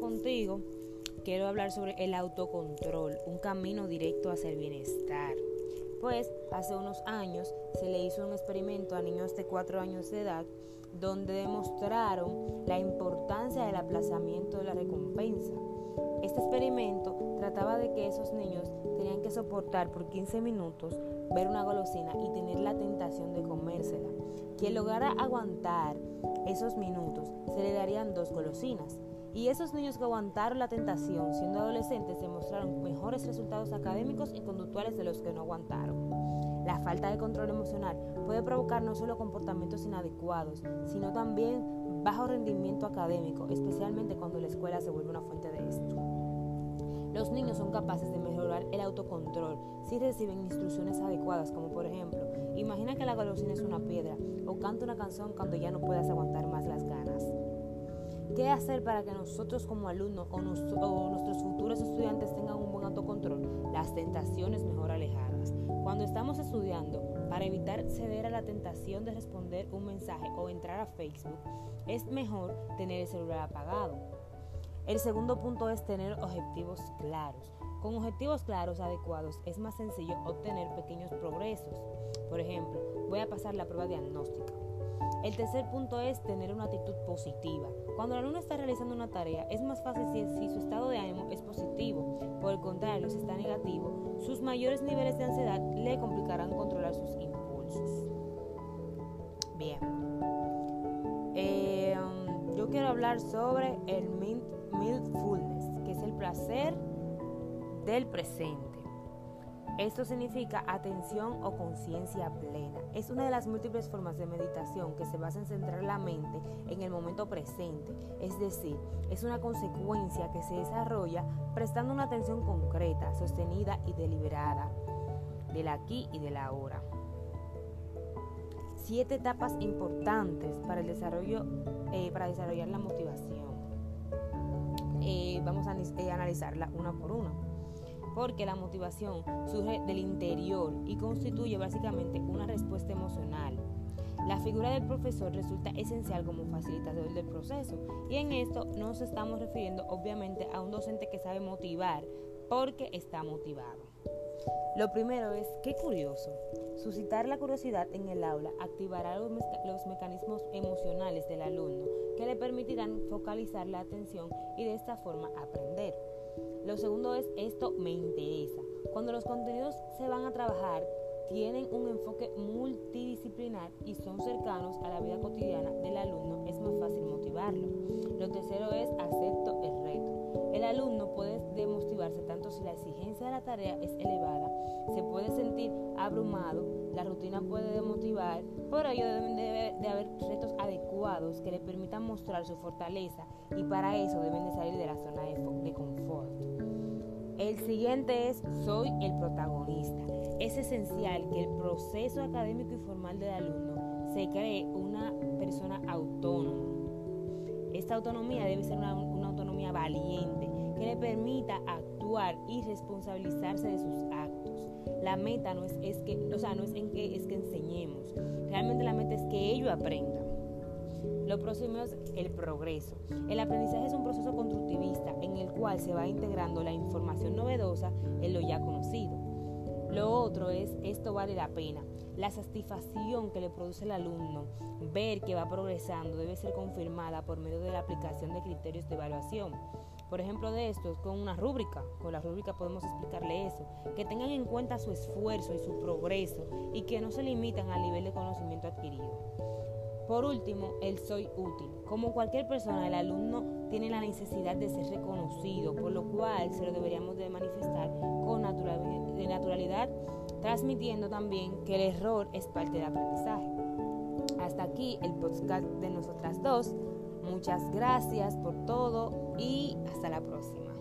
contigo, quiero hablar sobre el autocontrol, un camino directo hacia el bienestar. Pues hace unos años se le hizo un experimento a niños de 4 años de edad donde demostraron la importancia del aplazamiento de la recompensa. Este experimento trataba de que esos niños tenían que soportar por 15 minutos ver una golosina y tener la tentación de comérsela. Quien lograra aguantar esos minutos se le darían dos golosinas. Y esos niños que aguantaron la tentación siendo adolescentes demostraron mejores resultados académicos y conductuales de los que no aguantaron. La falta de control emocional puede provocar no solo comportamientos inadecuados, sino también bajo rendimiento académico, especialmente cuando la escuela se vuelve una fuente de esto. Los niños son capaces de mejorar el autocontrol si reciben instrucciones adecuadas, como por ejemplo, imagina que la golosina es una piedra o canta una canción cuando ya no puedas aguantar más las ganas. ¿Qué hacer para que nosotros como alumnos o, nuestros futuros estudiantes tengan un buen autocontrol? Las tentaciones mejor alejadas. Cuando estamos estudiando, para evitar ceder a la tentación de responder un mensaje o entrar a Facebook, es mejor tener el celular apagado. El segundo punto es tener objetivos claros. Con objetivos claros adecuados es más sencillo obtener pequeños progresos. Por ejemplo, voy a pasar la prueba diagnóstica. El tercer punto es tener una actitud positiva. Cuando el alumno está realizando una tarea, es más fácil si, su estado de ánimo es positivo. Por el contrario, si está negativo, sus mayores niveles de ansiedad le complicarán controlar sus impulsos. Bien. Eh, um, yo quiero hablar sobre el mindfulness, que es el placer del presente. Esto significa atención o conciencia plena. Es una de las múltiples formas de meditación que se basa en centrar la mente en el momento presente, es decir, es una consecuencia que se desarrolla prestando una atención concreta, sostenida y deliberada del aquí y del ahora. Siete etapas importantes para el desarrollo, eh, para desarrollar la motivación. Eh, vamos a eh, analizarla una por una porque la motivación surge del interior y constituye básicamente una respuesta emocional. La figura del profesor resulta esencial como facilitador del proceso y en esto nos estamos refiriendo obviamente a un docente que sabe motivar porque está motivado. Lo primero es, qué curioso, suscitar la curiosidad en el aula activará los, los, mecanismos emocionales del alumno que le permitirán focalizar la atención y de esta forma aprender. Lo segundo es esto me interesa. Cuando los contenidos se van a trabajar, tienen un enfoque multidisciplinar y son cercanos a la vida cotidiana del alumno, es más fácil motivarlo. Lo tercero es acepto el reto. El alumno puede demotivarse tanto si la exigencia de la tarea es elevada, se puede sentir abrumado, la rutina puede demotivar, por ello deben de, haber retos adecuados que le permitan mostrar su fortaleza y para eso deben de salir de la zona de es soy el protagonista. Es esencial que el proceso académico y formal del alumno se cree una persona autónoma. Esta autonomía debe ser una, autonomía valiente que le permita actuar y responsabilizarse de sus actos. La meta no es, es que, o sea, no es en que es que enseñemos. Realmente la meta es que ello aprenda. Lo próximo es el progreso. El aprendizaje es un proceso constructivista en el cual se va integrando la información novedosa en lo ya conocido. Lo otro es, esto vale la pena. La satisfacción que le produce el alumno, ver que va progresando, debe ser confirmada por medio de la aplicación de criterios de evaluación. Por ejemplo de esto, con una rúbrica. Con la rúbrica podemos explicarle eso. Que tengan en cuenta su esfuerzo y su progreso y que no se limitan al nivel de conocimiento adquirido. Por último, el soy útil. Como cualquier persona, el alumno tiene la necesidad de ser reconocido, por lo cual se lo deberíamos de manifestar con naturalidad, transmitiendo también que el error es parte del aprendizaje. Hasta aquí el podcast de nosotras dos. Muchas gracias por todo y hasta la próxima.